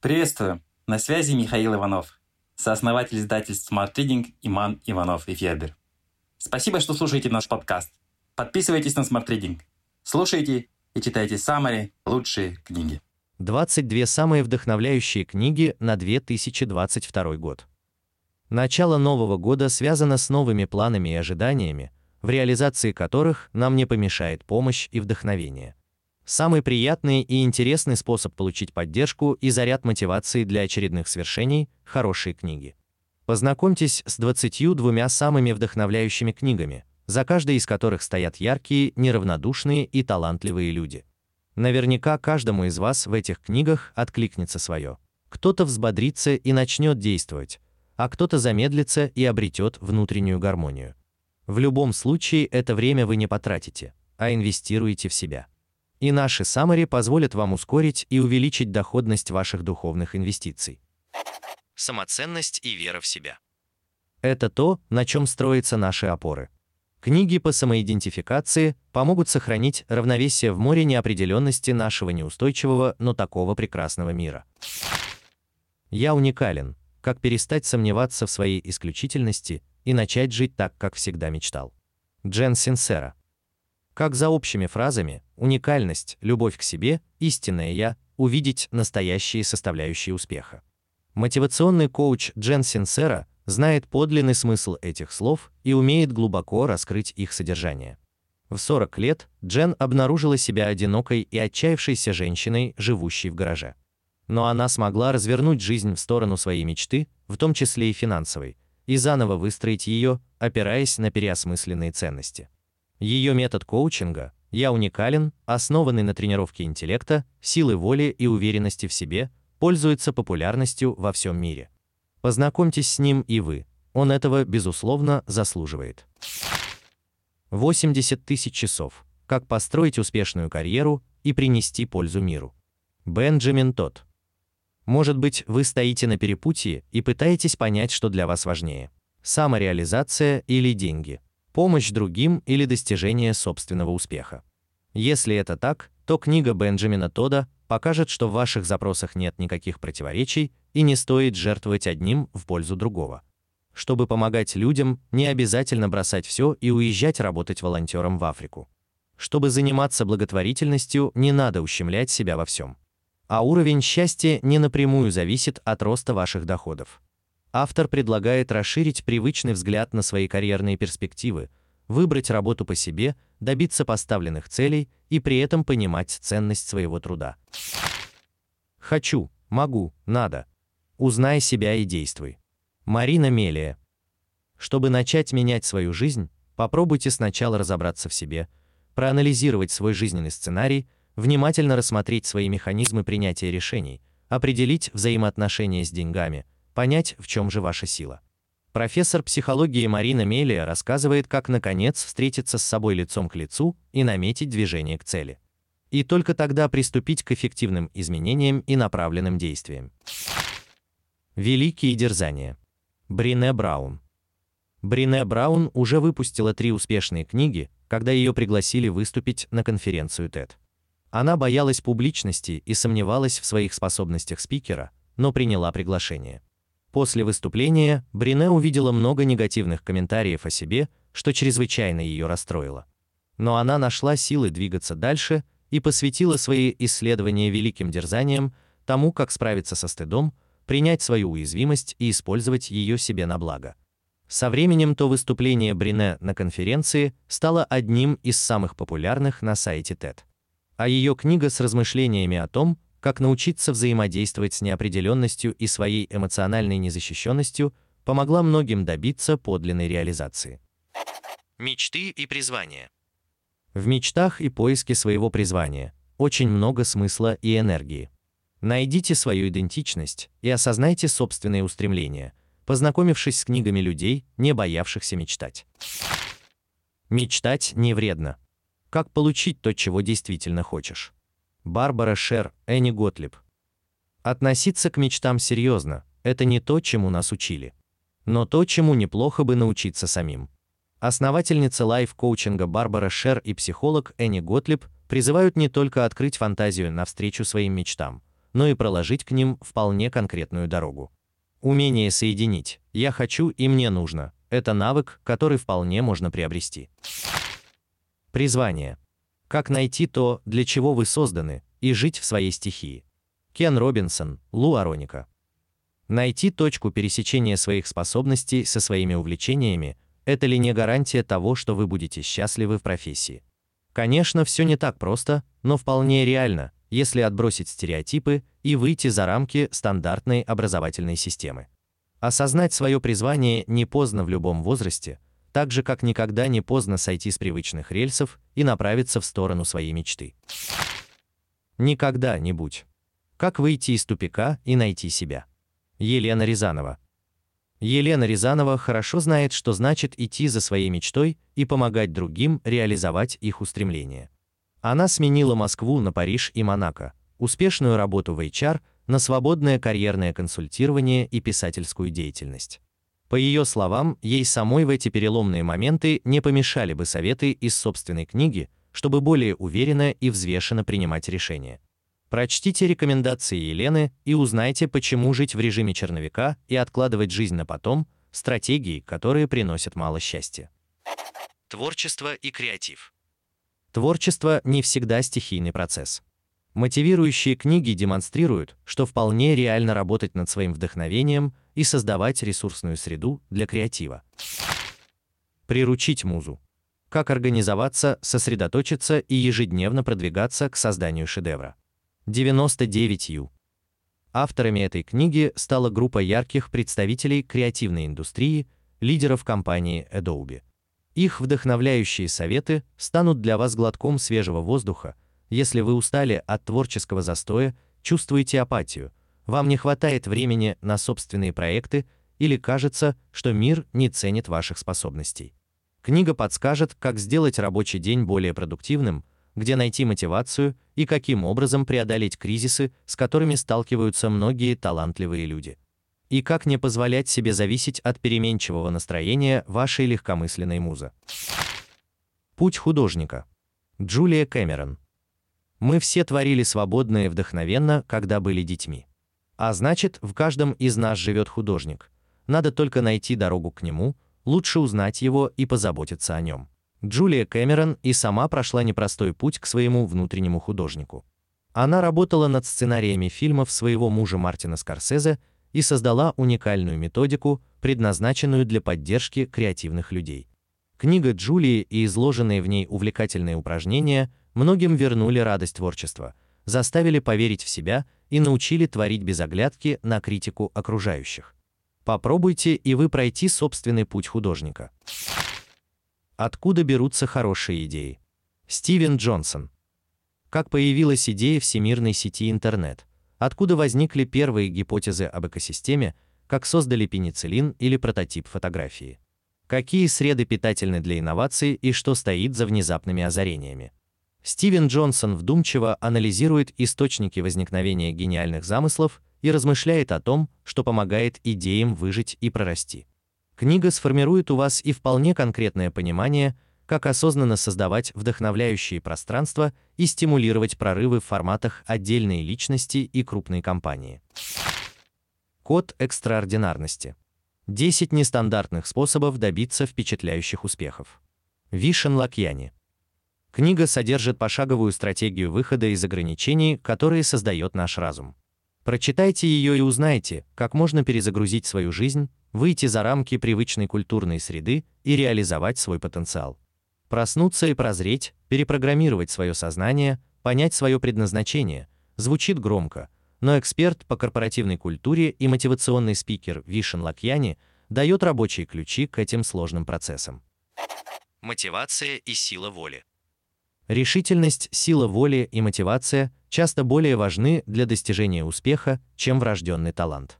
Приветствую! На связи Михаил Иванов, сооснователь издательств Smart Reading Иман Иванов и Федер. Спасибо, что слушаете наш подкаст. Подписывайтесь на Smart Reading. Слушайте и читайте самые лучшие книги. 22 самые вдохновляющие книги на 2022 год. Начало нового года связано с новыми планами и ожиданиями, в реализации которых нам не помешает помощь и вдохновение. Самый приятный и интересный способ получить поддержку и заряд мотивации для очередных свершений – хорошие книги. Познакомьтесь с 22 самыми вдохновляющими книгами, за каждой из которых стоят яркие, неравнодушные и талантливые люди. Наверняка каждому из вас в этих книгах откликнется свое. Кто-то взбодрится и начнет действовать, а кто-то замедлится и обретет внутреннюю гармонию. В любом случае это время вы не потратите, а инвестируете в себя. И наши саммари позволят вам ускорить и увеличить доходность ваших духовных инвестиций. Самоценность и вера в себя. Это то, на чем строятся наши опоры. Книги по самоидентификации помогут сохранить равновесие в море неопределенности нашего неустойчивого, но такого прекрасного мира. Я уникален. Как перестать сомневаться в своей исключительности и начать жить так, как всегда мечтал. Джен Синсера. Как за общими фразами уникальность, любовь к себе, истинное я, увидеть настоящие составляющие успеха. Мотивационный коуч Джен Синсера знает подлинный смысл этих слов и умеет глубоко раскрыть их содержание. В 40 лет Джен обнаружила себя одинокой и отчаявшейся женщиной, живущей в гараже. Но она смогла развернуть жизнь в сторону своей мечты, в том числе и финансовой, и заново выстроить ее, опираясь на переосмысленные ценности. Ее метод коучинга «Я уникален», основанный на тренировке интеллекта, силы воли и уверенности в себе, пользуется популярностью во всем мире. Познакомьтесь с ним и вы. Он этого, безусловно, заслуживает. 80 тысяч часов. Как построить успешную карьеру и принести пользу миру. Бенджамин Тот. Может быть, вы стоите на перепутье и пытаетесь понять, что для вас важнее: самореализация или деньги помощь другим или достижение собственного успеха. Если это так, то книга Бенджамина Тода покажет, что в ваших запросах нет никаких противоречий и не стоит жертвовать одним в пользу другого. Чтобы помогать людям, не обязательно бросать все и уезжать работать волонтером в Африку. Чтобы заниматься благотворительностью, не надо ущемлять себя во всем. А уровень счастья не напрямую зависит от роста ваших доходов. Автор предлагает расширить привычный взгляд на свои карьерные перспективы, выбрать работу по себе, добиться поставленных целей и при этом понимать ценность своего труда. Хочу, могу, надо. Узнай себя и действуй. Марина Мелия. Чтобы начать менять свою жизнь, попробуйте сначала разобраться в себе, проанализировать свой жизненный сценарий, внимательно рассмотреть свои механизмы принятия решений, определить взаимоотношения с деньгами, понять, в чем же ваша сила. Профессор психологии Марина Мелия рассказывает, как наконец встретиться с собой лицом к лицу и наметить движение к цели. И только тогда приступить к эффективным изменениям и направленным действиям. Великие дерзания. Брине Браун. Брине Браун уже выпустила три успешные книги, когда ее пригласили выступить на конференцию TED. Она боялась публичности и сомневалась в своих способностях спикера, но приняла приглашение. После выступления Брине увидела много негативных комментариев о себе, что чрезвычайно ее расстроило. Но она нашла силы двигаться дальше и посвятила свои исследования великим дерзаниям, тому, как справиться со стыдом, принять свою уязвимость и использовать ее себе на благо. Со временем то выступление Брине на конференции стало одним из самых популярных на сайте TED. А ее книга с размышлениями о том, как научиться взаимодействовать с неопределенностью и своей эмоциональной незащищенностью, помогла многим добиться подлинной реализации. Мечты и призвания. В мечтах и поиске своего призвания очень много смысла и энергии. Найдите свою идентичность и осознайте собственные устремления, познакомившись с книгами людей, не боявшихся мечтать. Мечтать не вредно. Как получить то, чего действительно хочешь? Барбара Шер, Энни Готлиб. Относиться к мечтам серьезно – это не то, чему нас учили. Но то, чему неплохо бы научиться самим. Основательница лайф-коучинга Барбара Шер и психолог Энни Готлиб призывают не только открыть фантазию навстречу своим мечтам, но и проложить к ним вполне конкретную дорогу. Умение соединить «я хочу» и «мне нужно» – это навык, который вполне можно приобрести. Призвание. Как найти то, для чего вы созданы, и жить в своей стихии. Кен Робинсон, Лу Ароника. Найти точку пересечения своих способностей со своими увлечениями – это ли не гарантия того, что вы будете счастливы в профессии? Конечно, все не так просто, но вполне реально, если отбросить стереотипы и выйти за рамки стандартной образовательной системы. Осознать свое призвание не поздно в любом возрасте, так же как никогда не поздно сойти с привычных рельсов и направиться в сторону своей мечты. Никогда не будь. Как выйти из тупика и найти себя? Елена Рязанова. Елена Рязанова хорошо знает, что значит идти за своей мечтой и помогать другим реализовать их устремления. Она сменила Москву на Париж и Монако, успешную работу в HR на свободное карьерное консультирование и писательскую деятельность. По ее словам, ей самой в эти переломные моменты не помешали бы советы из собственной книги, чтобы более уверенно и взвешенно принимать решения. Прочтите рекомендации Елены и узнайте, почему жить в режиме черновика и откладывать жизнь на потом стратегии, которые приносят мало счастья. Творчество и креатив. Творчество не всегда стихийный процесс. Мотивирующие книги демонстрируют, что вполне реально работать над своим вдохновением и создавать ресурсную среду для креатива. Приручить музу. Как организоваться, сосредоточиться и ежедневно продвигаться к созданию шедевра. 99U. Авторами этой книги стала группа ярких представителей креативной индустрии, лидеров компании Adobe. Их вдохновляющие советы станут для вас глотком свежего воздуха, если вы устали от творческого застоя, чувствуете апатию, вам не хватает времени на собственные проекты или кажется, что мир не ценит ваших способностей. Книга подскажет, как сделать рабочий день более продуктивным, где найти мотивацию и каким образом преодолеть кризисы, с которыми сталкиваются многие талантливые люди и как не позволять себе зависеть от переменчивого настроения вашей легкомысленной музы. Путь художника. Джулия Кэмерон. Мы все творили свободно и вдохновенно, когда были детьми. А значит, в каждом из нас живет художник. Надо только найти дорогу к нему, лучше узнать его и позаботиться о нем. Джулия Кэмерон и сама прошла непростой путь к своему внутреннему художнику. Она работала над сценариями фильмов своего мужа Мартина Скорсезе и создала уникальную методику, предназначенную для поддержки креативных людей. Книга Джулии и изложенные в ней увлекательные упражнения многим вернули радость творчества, заставили поверить в себя и научили творить без оглядки на критику окружающих. Попробуйте и вы пройти собственный путь художника. Откуда берутся хорошие идеи? Стивен Джонсон. Как появилась идея всемирной сети интернет? откуда возникли первые гипотезы об экосистеме, как создали пенициллин или прототип фотографии. Какие среды питательны для инноваций и что стоит за внезапными озарениями. Стивен Джонсон вдумчиво анализирует источники возникновения гениальных замыслов и размышляет о том, что помогает идеям выжить и прорасти. Книга сформирует у вас и вполне конкретное понимание, как осознанно создавать вдохновляющие пространства и стимулировать прорывы в форматах отдельной личности и крупной компании. Код экстраординарности. 10 нестандартных способов добиться впечатляющих успехов. Вишен Лакьяни. Книга содержит пошаговую стратегию выхода из ограничений, которые создает наш разум. Прочитайте ее и узнайте, как можно перезагрузить свою жизнь, выйти за рамки привычной культурной среды и реализовать свой потенциал. Проснуться и прозреть, перепрограммировать свое сознание, понять свое предназначение. Звучит громко, но эксперт по корпоративной культуре и мотивационный спикер Вишен Лакьяни дает рабочие ключи к этим сложным процессам. Мотивация и сила воли. Решительность, сила воли и мотивация часто более важны для достижения успеха, чем врожденный талант.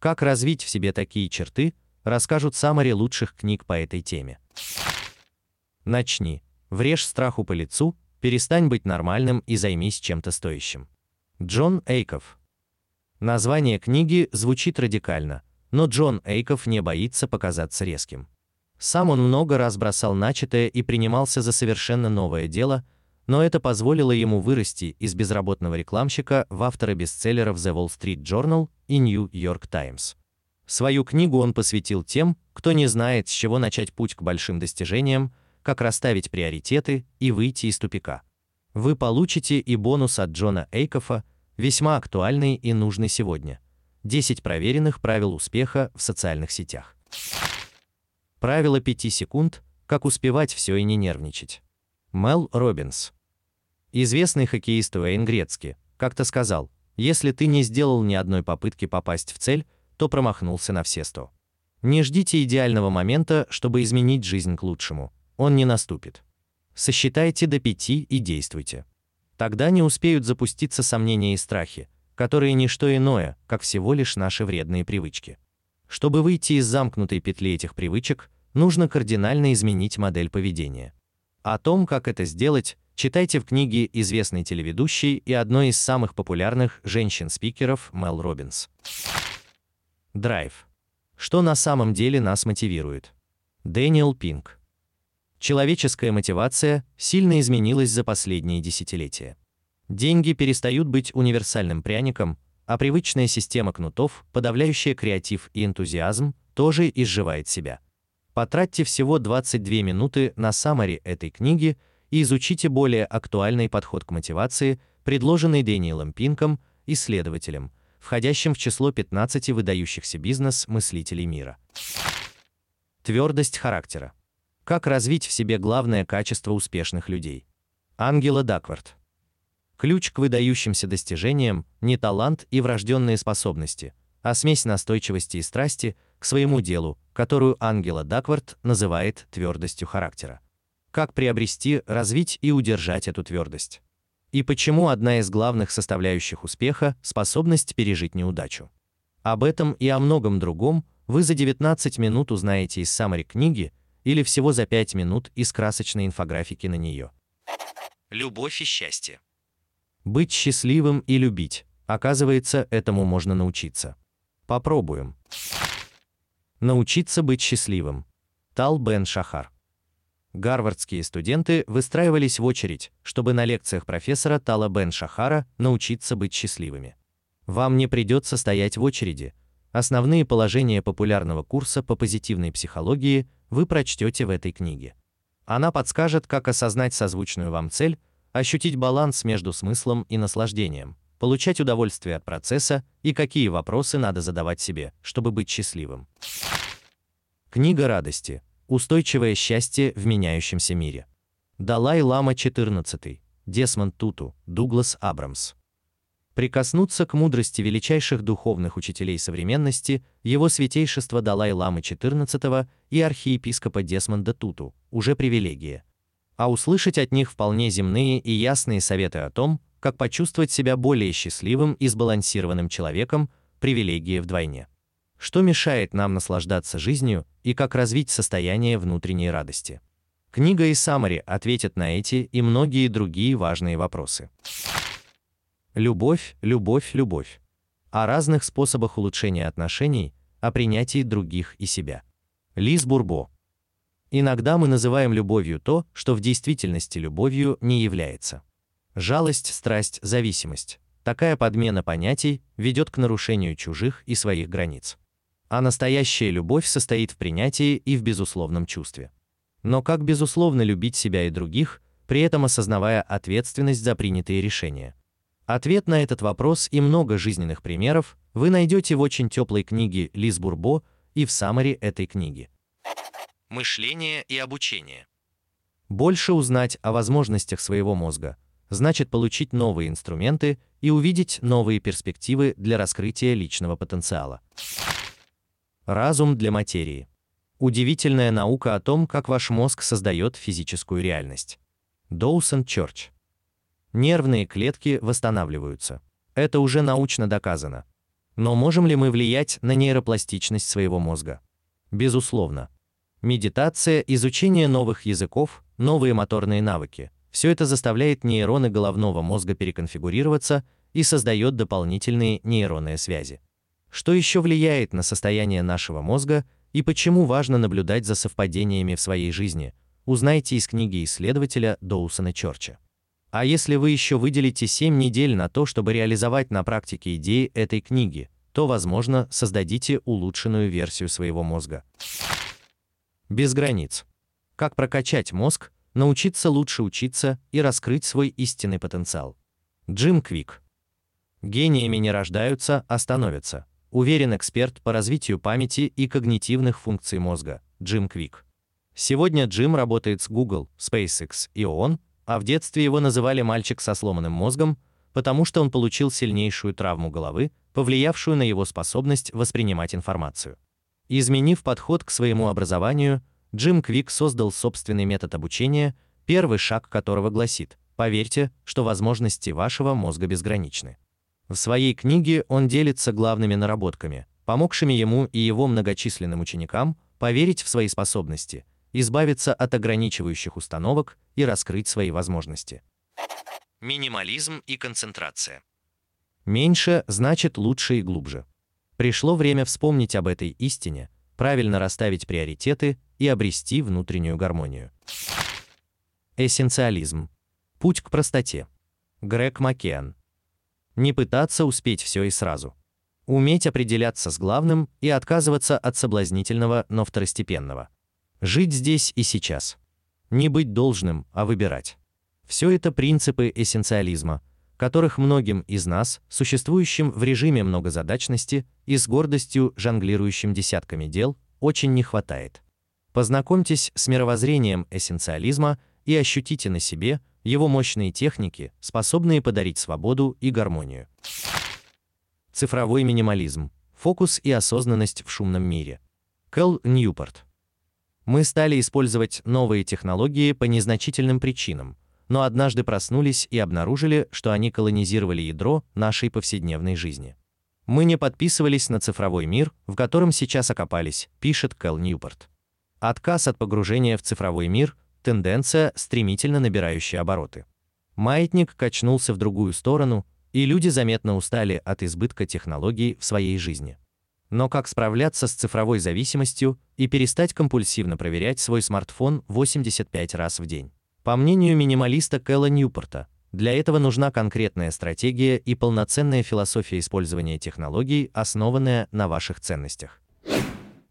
Как развить в себе такие черты, расскажут самари лучших книг по этой теме. Начни. Врежь страху по лицу, перестань быть нормальным и займись чем-то стоящим. Джон Эйков. Название книги звучит радикально, но Джон Эйков не боится показаться резким. Сам он много раз бросал начатое и принимался за совершенно новое дело, но это позволило ему вырасти из безработного рекламщика в автора бестселлеров The Wall Street Journal и New York Times. Свою книгу он посвятил тем, кто не знает, с чего начать путь к большим достижениям, как расставить приоритеты и выйти из тупика. Вы получите и бонус от Джона Эйкофа, весьма актуальный и нужный сегодня. 10 проверенных правил успеха в социальных сетях. Правило 5 секунд, как успевать все и не нервничать. Мел Робинс. Известный хоккеист Уэйн Грецки как-то сказал: "Если ты не сделал ни одной попытки попасть в цель, то промахнулся на все сто. Не ждите идеального момента, чтобы изменить жизнь к лучшему. Он не наступит. Сосчитайте до пяти и действуйте. Тогда не успеют запуститься сомнения и страхи, которые не что иное, как всего лишь наши вредные привычки. Чтобы выйти из замкнутой петли этих привычек, нужно кардинально изменить модель поведения. О том, как это сделать, читайте в книге известной телеведущей и одной из самых популярных женщин-спикеров Мел Робинс. Драйв. Что на самом деле нас мотивирует? Дэниел Пинк. Человеческая мотивация сильно изменилась за последние десятилетия. Деньги перестают быть универсальным пряником, а привычная система кнутов, подавляющая креатив и энтузиазм, тоже изживает себя. Потратьте всего 22 минуты на саммари этой книги и изучите более актуальный подход к мотивации, предложенный Дэниелом Пинком, исследователем, входящим в число 15 выдающихся бизнес-мыслителей мира. Твердость характера. Как развить в себе главное качество успешных людей? Ангела Даквард. Ключ к выдающимся достижениям не талант и врожденные способности, а смесь настойчивости и страсти к своему делу, которую Ангела Даквард называет твердостью характера. Как приобрести, развить и удержать эту твердость? И почему одна из главных составляющих успеха способность пережить неудачу? Об этом и о многом другом вы за 19 минут узнаете из саммари книги или всего за 5 минут из красочной инфографики на нее. Любовь и счастье. Быть счастливым и любить. Оказывается, этому можно научиться. Попробуем. Научиться быть счастливым. Тал Бен Шахар. Гарвардские студенты выстраивались в очередь, чтобы на лекциях профессора Тала Бен Шахара научиться быть счастливыми. Вам не придется стоять в очереди. Основные положения популярного курса по позитивной психологии вы прочтете в этой книге. Она подскажет, как осознать созвучную вам цель, ощутить баланс между смыслом и наслаждением, получать удовольствие от процесса и какие вопросы надо задавать себе, чтобы быть счастливым. Книга радости. Устойчивое счастье в меняющемся мире. Далай-лама 14, Десмонд Туту, Дуглас Абрамс. Прикоснуться к мудрости величайших духовных учителей современности, его святейшество Далай-ламы 14 и архиепископа Десмонда Туту, уже привилегия. А услышать от них вполне земные и ясные советы о том, как почувствовать себя более счастливым и сбалансированным человеком, привилегия вдвойне что мешает нам наслаждаться жизнью и как развить состояние внутренней радости. Книга и Самари ответят на эти и многие другие важные вопросы. Любовь, любовь, любовь. О разных способах улучшения отношений, о принятии других и себя. Лиз Бурбо. Иногда мы называем любовью то, что в действительности любовью не является. Жалость, страсть, зависимость. Такая подмена понятий ведет к нарушению чужих и своих границ. А настоящая любовь состоит в принятии и в безусловном чувстве. Но как безусловно любить себя и других, при этом осознавая ответственность за принятые решения? Ответ на этот вопрос и много жизненных примеров вы найдете в очень теплой книге Лиз Бурбо и в саммари этой книги. Мышление и обучение. Больше узнать о возможностях своего мозга значит получить новые инструменты и увидеть новые перспективы для раскрытия личного потенциала. Разум для материи. Удивительная наука о том, как ваш мозг создает физическую реальность. Доусон Чорч. Нервные клетки восстанавливаются. Это уже научно доказано. Но можем ли мы влиять на нейропластичность своего мозга? Безусловно. Медитация, изучение новых языков, новые моторные навыки все это заставляет нейроны головного мозга переконфигурироваться и создает дополнительные нейронные связи. Что еще влияет на состояние нашего мозга и почему важно наблюдать за совпадениями в своей жизни, узнайте из книги исследователя Доусона Чорча. А если вы еще выделите 7 недель на то, чтобы реализовать на практике идеи этой книги, то, возможно, создадите улучшенную версию своего мозга. Без границ. Как прокачать мозг, научиться лучше учиться и раскрыть свой истинный потенциал. Джим Квик. Гениями не рождаются, а становятся. Уверен эксперт по развитию памяти и когнитивных функций мозга, Джим Квик. Сегодня Джим работает с Google, SpaceX и ООН, а в детстве его называли мальчик со сломанным мозгом, потому что он получил сильнейшую травму головы, повлиявшую на его способность воспринимать информацию. Изменив подход к своему образованию, Джим Квик создал собственный метод обучения, первый шаг которого гласит: поверьте, что возможности вашего мозга безграничны. В своей книге он делится главными наработками, помогшими ему и его многочисленным ученикам поверить в свои способности, избавиться от ограничивающих установок и раскрыть свои возможности. Минимализм и концентрация. Меньше значит лучше и глубже. Пришло время вспомнить об этой истине, правильно расставить приоритеты и обрести внутреннюю гармонию. Эссенциализм. Путь к простоте. Грег Маккеан. Не пытаться успеть все и сразу. Уметь определяться с главным и отказываться от соблазнительного, но второстепенного. Жить здесь и сейчас. Не быть должным, а выбирать. Все это принципы эссенциализма, которых многим из нас, существующим в режиме многозадачности и с гордостью жонглирующим десятками дел, очень не хватает. Познакомьтесь с мировоззрением эссенциализма и ощутите на себе, его мощные техники, способные подарить свободу и гармонию. Цифровой минимализм. Фокус и осознанность в шумном мире. Кэл Ньюпорт. Мы стали использовать новые технологии по незначительным причинам, но однажды проснулись и обнаружили, что они колонизировали ядро нашей повседневной жизни. Мы не подписывались на цифровой мир, в котором сейчас окопались, пишет Кэл Ньюпорт. Отказ от погружения в цифровой мир тенденция, стремительно набирающая обороты. Маятник качнулся в другую сторону, и люди заметно устали от избытка технологий в своей жизни. Но как справляться с цифровой зависимостью и перестать компульсивно проверять свой смартфон 85 раз в день? По мнению минималиста Кэлла Ньюпорта, для этого нужна конкретная стратегия и полноценная философия использования технологий, основанная на ваших ценностях.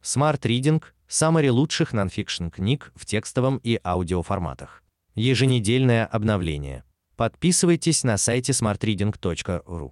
Smart Reading – саммари лучших нонфикшн книг в текстовом и аудиоформатах. Еженедельное обновление. Подписывайтесь на сайте smartreading.ru.